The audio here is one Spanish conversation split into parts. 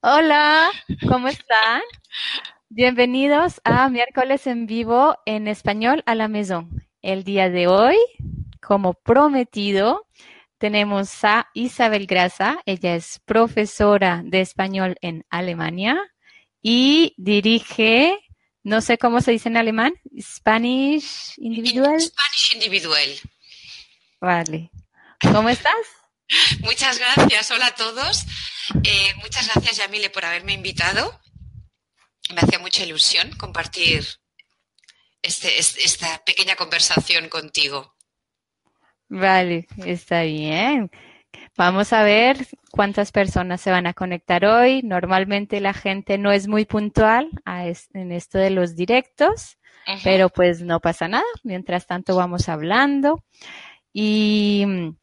Hola, ¿cómo están? Bienvenidos a miércoles en vivo en español a la maison. El día de hoy, como prometido, tenemos a Isabel Grasa. Ella es profesora de español en Alemania y dirige, no sé cómo se dice en alemán, Spanish Individual. Spanish Individual. Vale. ¿Cómo estás? Muchas gracias, hola a todos. Eh, muchas gracias, Yamile, por haberme invitado. Me hacía mucha ilusión compartir este, esta pequeña conversación contigo. Vale, está bien. Vamos a ver cuántas personas se van a conectar hoy. Normalmente la gente no es muy puntual en esto de los directos, pero pues no pasa nada. Mientras tanto vamos hablando. Y mm,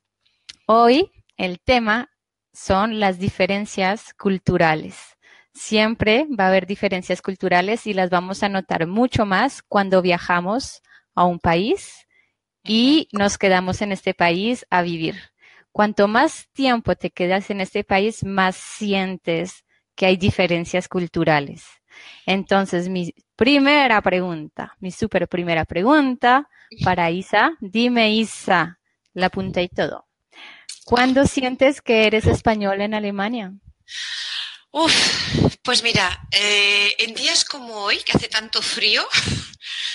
hoy el tema son las diferencias culturales. Siempre va a haber diferencias culturales y las vamos a notar mucho más cuando viajamos a un país y nos quedamos en este país a vivir. Cuanto más tiempo te quedas en este país, más sientes que hay diferencias culturales. Entonces, mi primera pregunta, mi super primera pregunta para Isa, dime Isa, la punta y todo. ¿Cuándo sientes que eres español en Alemania? Uf, pues mira, eh, en días como hoy, que hace tanto frío,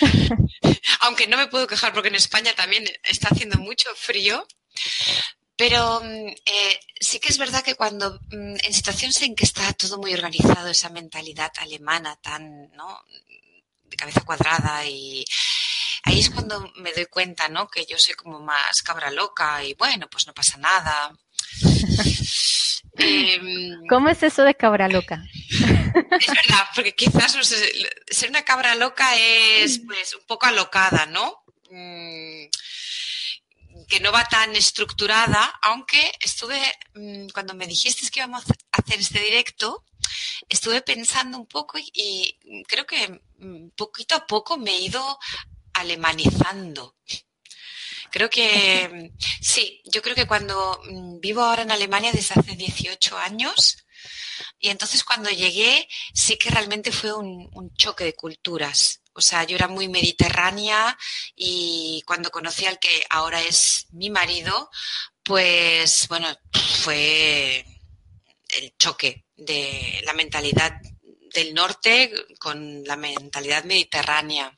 aunque no me puedo quejar porque en España también está haciendo mucho frío, pero mm, eh, sí que es verdad que cuando mm, en situaciones en que está todo muy organizado, esa mentalidad alemana tan, ¿no? De cabeza cuadrada y ahí es cuando me doy cuenta, ¿no? Que yo soy como más cabra loca y bueno, pues no pasa nada. Em, ¿Cómo es eso de cabra loca? Es verdad, porque quizás ser una cabra loca es pues un poco alocada, ¿no? Mm, que no va tan estructurada, aunque estuve, mm, cuando me dijiste que íbamos a hacer este directo, estuve pensando un poco y creo que mm, poquito a poco me he ido alemanizando. Creo que sí, yo creo que cuando mm, vivo ahora en Alemania desde hace 18 años, y entonces cuando llegué sí que realmente fue un, choque de culturas. O sea, yo era muy mediterránea y cuando conocí al que ahora es mi marido, pues bueno, fue el choque de la mentalidad del norte con la mentalidad mediterránea.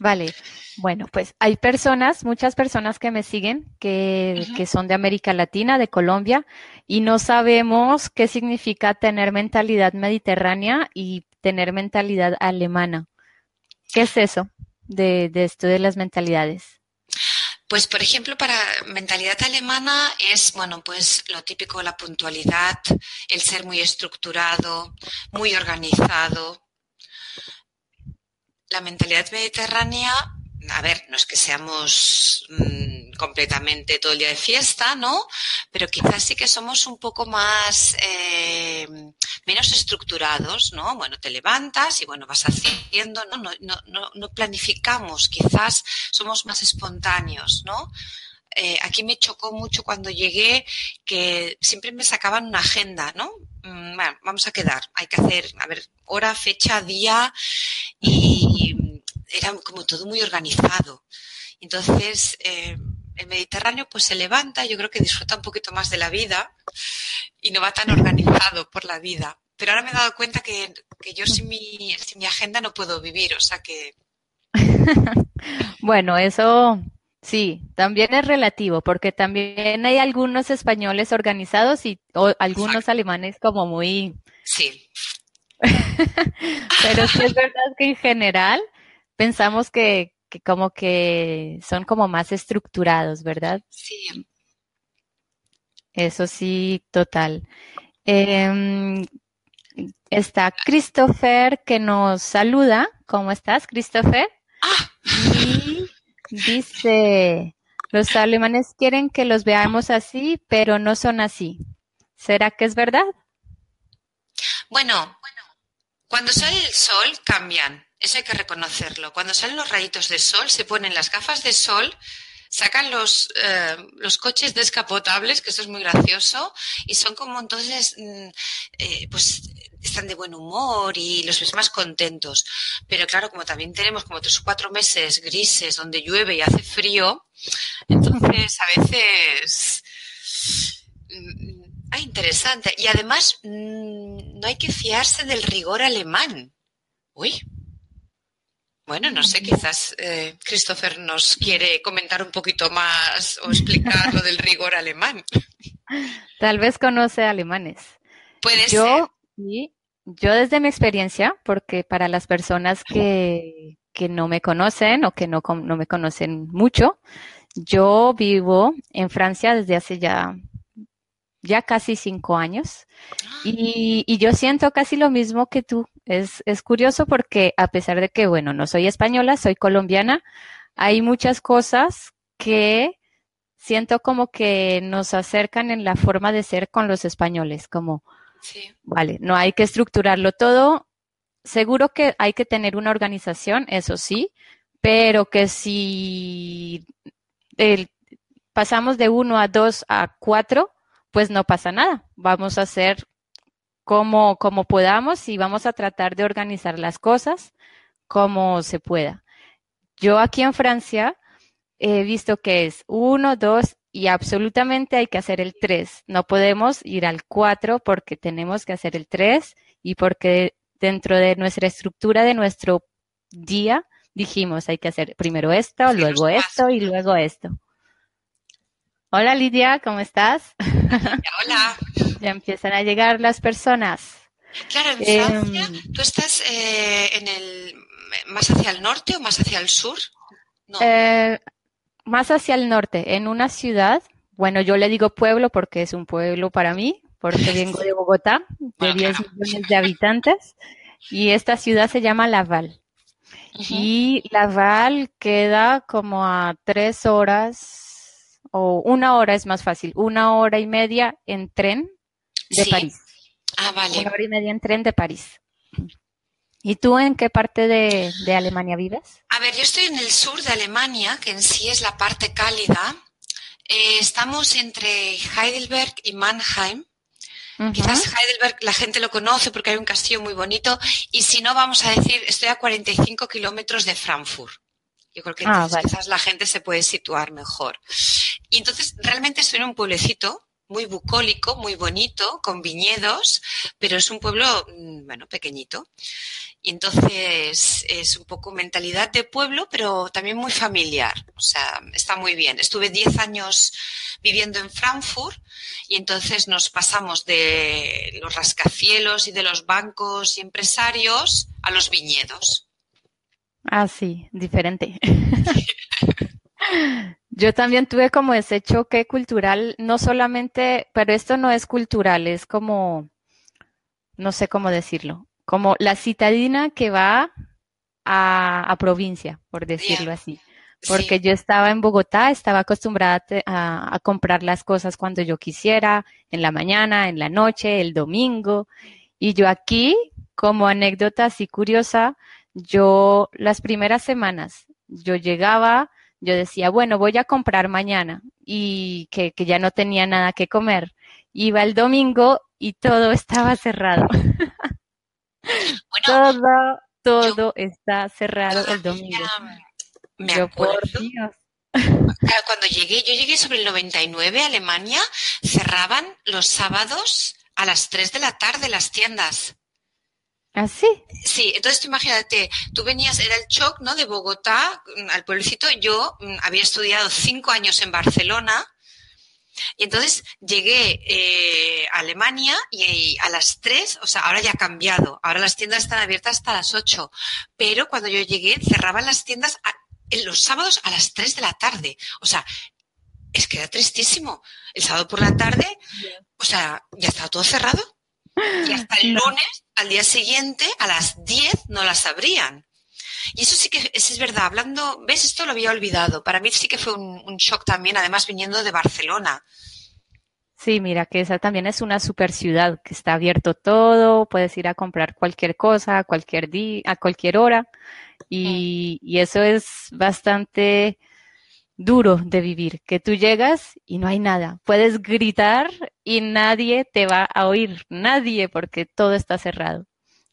Vale, bueno, pues hay personas, muchas personas que me siguen que, que, son de América Latina, de Colombia, y no sabemos qué significa tener mentalidad mediterránea y tener mentalidad alemana. ¿Qué es eso de, de esto de las mentalidades? Pues, por ejemplo, para mentalidad alemana es, bueno, pues lo típico, la puntualidad, el ser muy estructurado, muy organizado, la mentalidad mediterránea, a ver, no es que seamos mm, completamente todo el día de fiesta, ¿no? Pero quizás sí que somos un poco más, eh, menos estructurados, ¿no? Bueno, te levantas y bueno, vas haciendo, ¿no? No, no, no, no planificamos, quizás somos más espontáneos, ¿no? Eh, aquí me chocó mucho cuando llegué que siempre me sacaban una agenda, ¿no? Mm, bueno, vamos a quedar, hay que hacer, a ver, hora, fecha, día y era como todo muy organizado. Entonces, eh, el Mediterráneo pues se levanta, yo creo que disfruta un poquito más de la vida y no va tan organizado por la vida. Pero ahora me he dado cuenta que, yo sin mi agenda no puedo vivir, o sea que... bueno, eso Sí, también es relativo, porque también hay algunos españoles organizados y algunos alemanes como muy... Sí. Pero sí es verdad que en general pensamos que, que como que son como más estructurados, ¿verdad? Sí. Eso sí, total. Em, está Christopher que nos saluda. ¿Cómo estás, Christopher? Ah. Y dice, los alemanes quieren que los veamos así, pero no son así. ¿Será que es verdad? Bueno, cuando sale el sol cambian, eso hay que reconocerlo. Cuando salen los rayitos de sol, se ponen las gafas de sol, sacan los, eh, los coches descapotables, que eso es muy gracioso, y son como entonces, mm, eh, pues están de buen humor y los ves más contentos. Pero claro, como también tenemos como tres o cuatro meses grises donde llueve y hace frío, entonces a veces mm, Ah, interesante. Y además, mm, no hay que fiarse del rigor alemán. Uy. Bueno, no sé, quizás eh, Christopher nos quiere comentar un poquito más o explicar lo del rigor alemán. Tal vez conoce alemanes. Puede yo, ser. yo desde mi experiencia, porque para las personas que, que no me conocen o que no, no me conocen mucho, yo vivo en Francia desde hace ya ya casi cinco años. Y, yo siento casi lo mismo que tú. Es, es curioso porque a pesar de que, bueno, no soy española, soy colombiana, hay muchas cosas que siento como que nos acercan en la forma de ser con los españoles, como, vale, no hay que estructurarlo todo. Seguro que hay que tener una organización, eso sí, pero que si pasamos de uno a dos a cuatro, pues no pasa nada. Vamos a hacer como, como podamos y vamos a tratar de organizar las cosas como se pueda. Yo aquí en Francia he visto que es uno, dos y absolutamente hay que hacer el tres. No podemos ir al cuatro porque tenemos que hacer el tres y porque dentro de nuestra estructura de nuestro día dijimos hay que hacer primero esto, luego esto y luego esto. Hola Lidia, ¿cómo estás? Hola. ya empiezan a llegar las personas. Claro, en Francia, em, ¿tú estás eh, en el más hacia el norte o más hacia el sur? Eh, más hacia el norte, en una ciudad. Bueno, yo le digo pueblo porque es un pueblo para mí, porque vengo de Bogotá, de 10 millones de habitantes, y esta ciudad se llama Laval. Y Laval queda como a tres horas o una hora es más fácil, una hora y media en tren de París. Ah, vale. Una hora y media en tren de París. ¿Y tú en qué parte de, Alemania vives? A ver, yo estoy en el sur de Alemania, que en sí es la parte cálida. Eh, estamos entre Heidelberg y Mannheim. Quizás Heidelberg la gente lo conoce porque hay un castillo muy bonito. Y si no, vamos a decir, estoy a 45 kilómetros de Frankfurt. Yo creo que ah, quizás la gente se puede situar mejor. Y entonces realmente estoy en un pueblecito muy bucólico, muy bonito, con viñedos, pero es un pueblo, mm, bueno, pequeñito. Y entonces es un poco mentalidad de pueblo, pero también muy familiar. O sea, está muy bien. Estuve 10 años viviendo en Frankfurt y entonces nos pasamos de los rascacielos y de los bancos y empresarios a los viñedos. Ah, sí, diferente. Yo también tuve como ese choque cultural, no solamente, pero esto no es cultural, es como, no sé cómo decirlo, como la citadina que va a, provincia, por decirlo así. Porque yo estaba en Bogotá, estaba acostumbrada a, a, comprar las cosas cuando yo quisiera, en la mañana, en la noche, el domingo. Y yo aquí, como anécdota así curiosa, yo las primeras semanas, yo llegaba, yo decía, bueno, voy a comprar mañana y que, ya no tenía nada que comer. Iba el domingo y todo estaba cerrado. todo, todo está cerrado el domingo. Me acuerdo. Cuando llegué, yo llegué sobre el 99 a Alemania, cerraban los sábados a las 3 de la tarde las tiendas. ¿Ah, sí? Entonces imagínate, tú venías, era el shock, ¿no? De Bogotá mm, al pueblecito. Yo mm, había estudiado cinco años en Barcelona y entonces llegué eh, a Alemania y, a las tres, o sea, ahora ya ha cambiado. Ahora las tiendas están abiertas hasta las ocho. Pero cuando yo llegué, cerraban las tiendas en los sábados a las tres de la tarde. O sea, es que era tristísimo. El sábado por la tarde, o sea, ya estaba todo cerrado. Y hasta el lunes, al día siguiente, a las 10 no las abrían. Y eso sí que es, verdad, hablando, ves, esto lo había olvidado. Para mí sí que fue un, un shock también, además viniendo de Barcelona. Sí, mira que esa también es una super ciudad que está abierto todo, puedes ir a comprar cualquier cosa a cualquier día, a cualquier hora y, y, eso es bastante duro de vivir, que tú llegas y no hay nada, puedes gritar y nadie te va a oír, nadie porque todo está cerrado.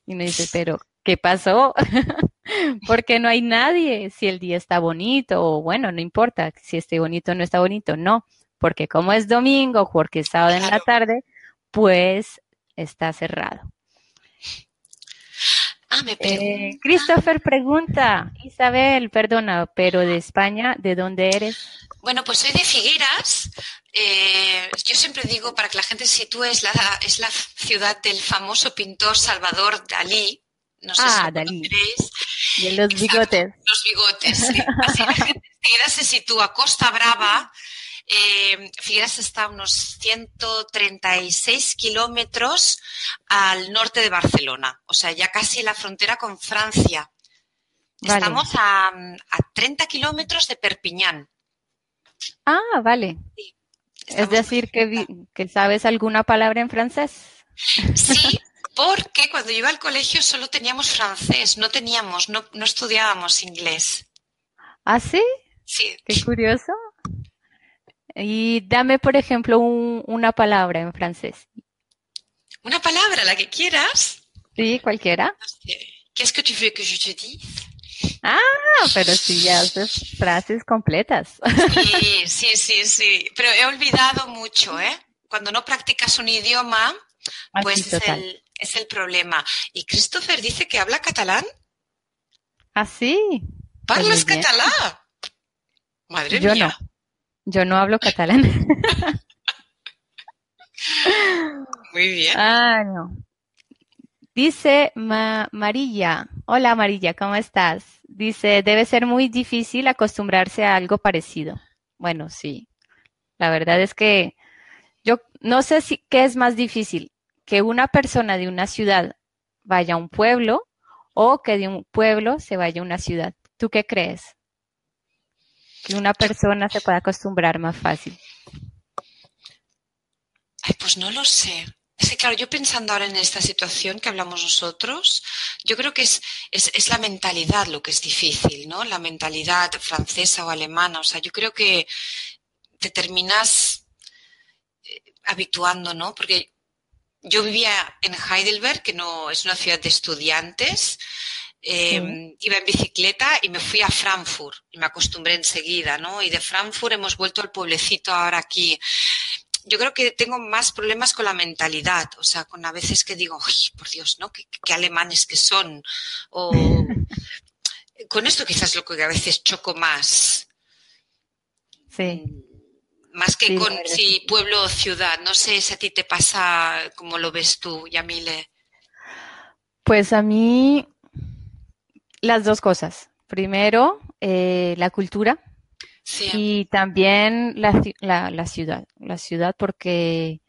Y me dice, pero ¿qué pasó? porque no hay nadie, si el día está bonito o bueno, no importa si esté bonito o no está bonito, no, porque como es domingo, porque es sábado en la tarde, pues está cerrado. Ah, me eh, Christopher pregunta, Isabel, perdona, pero de España, ¿de dónde eres? Bueno, pues soy de Figueras. Eh, yo siempre digo, para que la gente se sitúe, es la, es la ciudad del famoso pintor Salvador Dalí. No sé ah, si Dalí. Y los bigotes. Los bigotes, sí. Así la gente de Figueras se sitúa Costa Brava, eh, Figueras está a unos 136 kilómetros al norte de Barcelona, o sea, ya casi la frontera con Francia. Vale. Estamos a, a 30 kilómetros de Perpiñán. Ah, vale. Sí, Es decir, que, sabes alguna palabra en francés. Sí, porque cuando yo iba al colegio solo teníamos francés, no teníamos, no, no estudiábamos inglés. ¿Ah, sí? Sí, Qué curioso. Y dame, por ejemplo, un- una palabra en francés. una palabra, la que quieras. Sí, cualquiera. Qu'est-ce que tu veux que je te dise? Ah, pero sí, ya haces frases completas. Sí, sí, sí, sí. Pero he olvidado mucho, ¿eh? Cuando no practicas un idioma, pues Así, es el, es el problema. Y Christopher dice que habla catalán. ¿Ah, sí? Pues ¿Parlas bien. catalán? Madre Yo mía. no. Yo no hablo catalán. Muy bien. Ah, no. Dice Ma- Marilla. Hola Marilla, ¿cómo estás? Dice, debe ser muy difícil acostumbrarse a algo parecido. Bueno, sí. La verdad es que yo no sé si qué es más difícil, que una persona de una ciudad vaya a un pueblo o que de un pueblo se vaya a una ciudad. ¿Tú qué crees? Que una persona se pueda acostumbrar más fácil. Ay, pues no lo sé. Es que, claro, yo pensando ahora en esta situación que hablamos nosotros, yo creo que es, es, es la mentalidad lo que es difícil, ¿no? La mentalidad francesa o alemana. O sea, yo creo que te terminas eh, habituando, ¿no? Porque yo vivía en Heidelberg, que no es una ciudad de estudiantes, eh, Sí. iba en bicicleta y me fui a Frankfurt y me acostumbré enseguida, ¿no? Y de Frankfurt hemos vuelto al pueblecito ahora aquí. Yo creo que tengo más problemas con la mentalidad, o sea, con a veces que digo, "Ay, por Dios, ¿no? Qué, qué alemanes que son. O con esto quizás lo que a veces choco más, Sí. más que Sí, con si pueblo o ciudad. No sé si a ti te pasa como lo ves tú, Yamile. Pues a mí las dos cosas. Primero, eh, la cultura Sí, y también la, la, la ciudad. La ciudad porque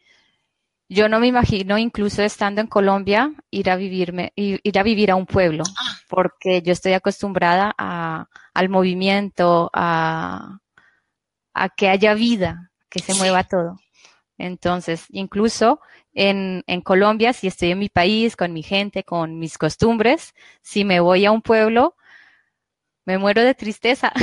yo no me imagino, incluso estando en Colombia, ir a vivirme, ir, a vivir a un pueblo, Ah. porque yo estoy acostumbrada a, al movimiento, a, a que haya vida, que se Sí. mueva todo. Entonces, incluso en, en Colombia, si estoy en mi país, con mi gente, con mis costumbres, si me voy a un pueblo, me muero de tristeza.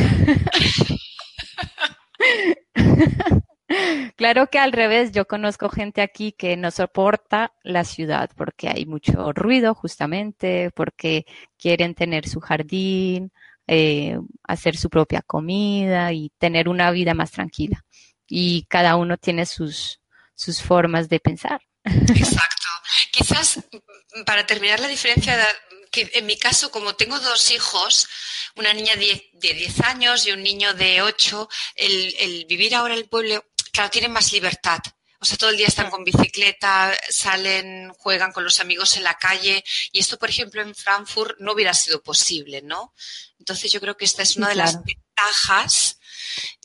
Claro que al revés, yo conozco gente aquí que no soporta la ciudad porque hay mucho ruido justamente, porque quieren tener su jardín, eh, hacer su propia comida y tener una vida más tranquila. Y cada uno tiene sus, sus formas de pensar. Exacto. Quizás mm, para terminar la diferencia, de- que en mi caso, como tengo dos hijos, una niña de 10 años y un niño de 8, el, el vivir ahora en el pueblo, claro, tienen más libertad. O sea, todo el día están con bicicleta, salen, juegan con los amigos en la calle. Y esto, por ejemplo, en Frankfurt no hubiera sido posible, ¿no? Entonces yo creo que esta es una de claro. las ventajas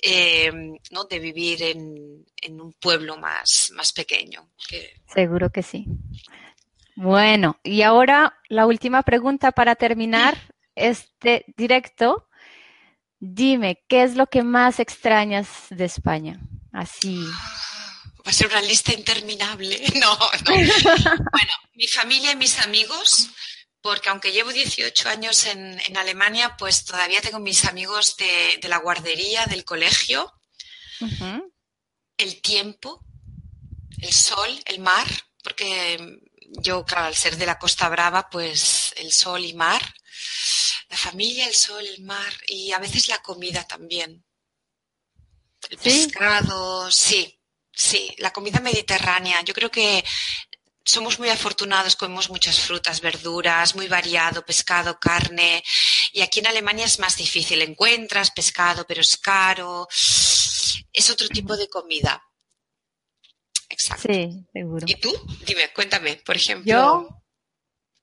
eh, ¿no? de vivir en, en un pueblo más, más pequeño. que- Seguro que sí. Bueno, y ahora la última pregunta para terminar este directo. Dime, ¿qué es lo que más extrañas de España? Así. Va a ser una lista interminable. No, no. Bueno, mi familia y mis amigos, porque aunque llevo 18 años en, Alemania, pues todavía tengo mis amigos de, la guardería, del colegio, el tiempo, el sol, el mar, porque yo, claro, al ser de la Costa Brava, pues el sol y mar, la familia, el sol, el mar y a veces la comida también. El pescado, sí, sí, la comida mediterránea. Yo creo que somos muy afortunados, comemos muchas frutas, verduras, muy variado, pescado, carne. Y aquí en Alemania es más difícil. Encuentras pescado, pero es caro. Es otro tipo de comida. Exacto. Sí, seguro. ¿Y tú? Dime, cuéntame, por ejemplo. Yo,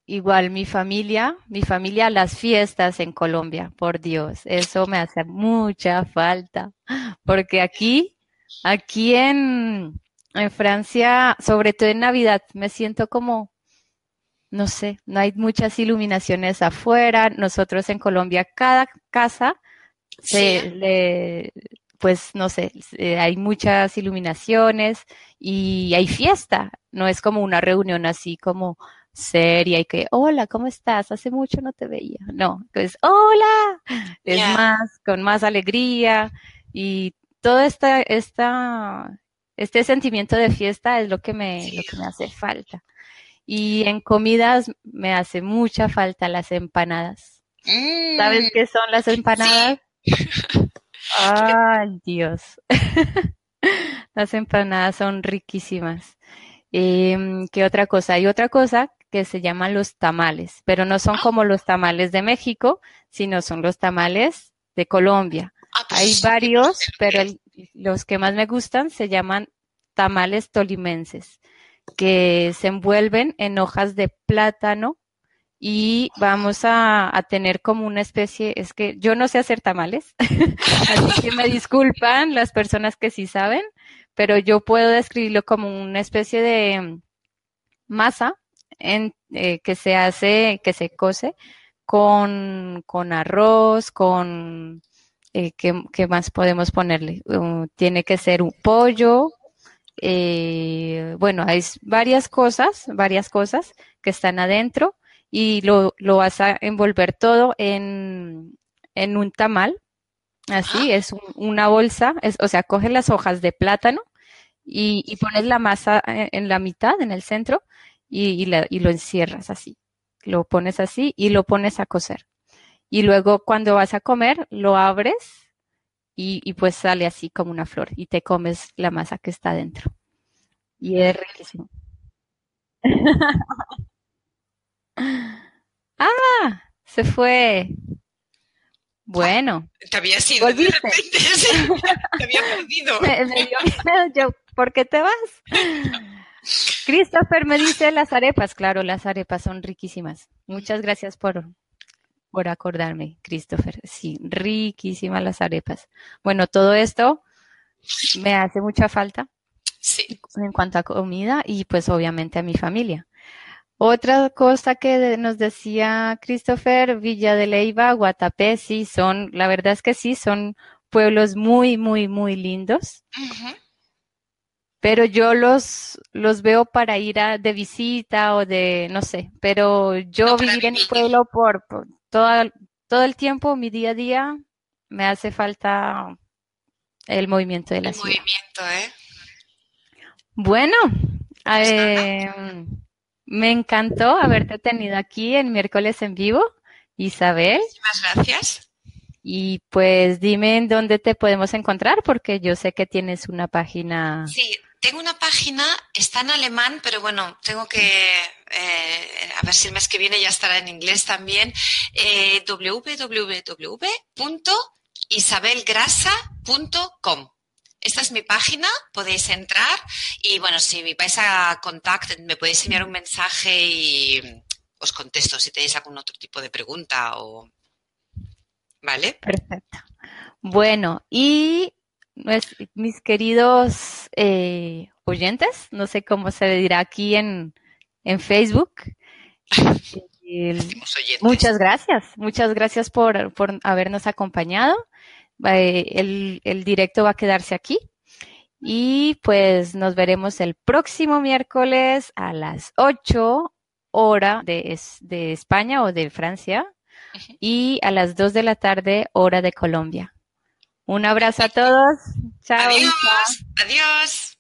igual mi familia, mi familia, las fiestas en Colombia, por Dios, eso me hace mucha falta. Porque aquí, aquí en, en Francia, sobre todo en Navidad, me siento como, no sé, no hay muchas iluminaciones afuera. Nosotros en Colombia, cada casa se le pues no sé, hay muchas iluminaciones y hay fiesta, no es como una reunión así como seria y que, hola, ¿cómo estás? Hace mucho no te veía. No, pues, hola, es más, con más alegría y todo esta, esta, este sentimiento de fiesta es lo que me, lo que me hace falta. Y en comidas me hace mucha falta las empanadas. ¿Sabes mm. qué son las empanadas? Ay, Dios. Las empanadas son riquísimas. Em, ¿Qué otra cosa? Hay otra cosa que se llaman los tamales, pero no son como los tamales de México, sino son los tamales de Colombia. Ah, pues Hay varios, pero los que más me gustan se llaman tamales tolimenses, que se envuelven en hojas de plátano y vamos a, tener como una especie, es que yo no sé hacer tamales, así que me disculpan las personas que sí saben, pero yo puedo describirlo como una especie de masa en, eh, que se hace, que se cose con, con arroz, con, eh, ¿qué, más podemos ponerle? Uh, tiene que ser un pollo, eh, bueno, hay varias cosas, varias cosas que están adentro y lo, lo vas a envolver todo en, en un tamal. Así, es una bolsa, es, o sea, coges las hojas de plátano y, y, pones la masa eh, en la mitad, en el centro, y, y, la, y lo encierras así. Lo pones así y lo pones a cocer. Y luego cuando vas a comer, lo abres y, y, pues sale así como una flor y te comes la masa que está dentro. Y es riquísimo. Ah, se fue. Bueno. Te había sido de repente, te había perdido. ¿Por qué te vas? Christopher me dice las arepas. Claro, las arepas son riquísimas. Muchas gracias por, por acordarme, Christopher. Sí, riquísimas las arepas. Bueno, todo esto me hace mucha falta. Sí. En cuanto a comida y pues obviamente a mi familia. Otra cosa que nos decía Christopher, Villa de Leiva, Guatapé, sí, son, la verdad es que sí, son pueblos muy, muy, muy lindos. Pero yo los, los veo para ir a, de visita o de, no sé, pero yo vivir en el pueblo por, todo, todo el tiempo, mi día a día, me hace falta el movimiento de la el movimiento, ¿eh? Bueno, eh, me encantó haberte tenido aquí en miércoles en vivo, Isabel. Muchísimas gracias. Y pues dime en dónde te podemos encontrar, porque yo sé que tienes una página. Sí, tengo una página, está en alemán, pero bueno, tengo que, eh, a ver si el mes que viene ya estará en inglés también, eh, www.isabelgrasa.com. Esta es mi página, podéis entrar y bueno, si vais a contacto, me podéis enviar un mensaje y os contesto si tenéis algún otro tipo de pregunta o... ¿Vale? Perfecto. Bueno, y mis queridos eh, oyentes, no sé cómo se dirá aquí en, en Facebook. muchas gracias, muchas gracias por, por habernos acompañado. El, el directo va a quedarse aquí. Y pues nos veremos el próximo miércoles a las 8 hora de, de España o de Francia y a las 2 de la tarde hora de Colombia. Un abrazo a todos. Chao. Adiós. Adiós.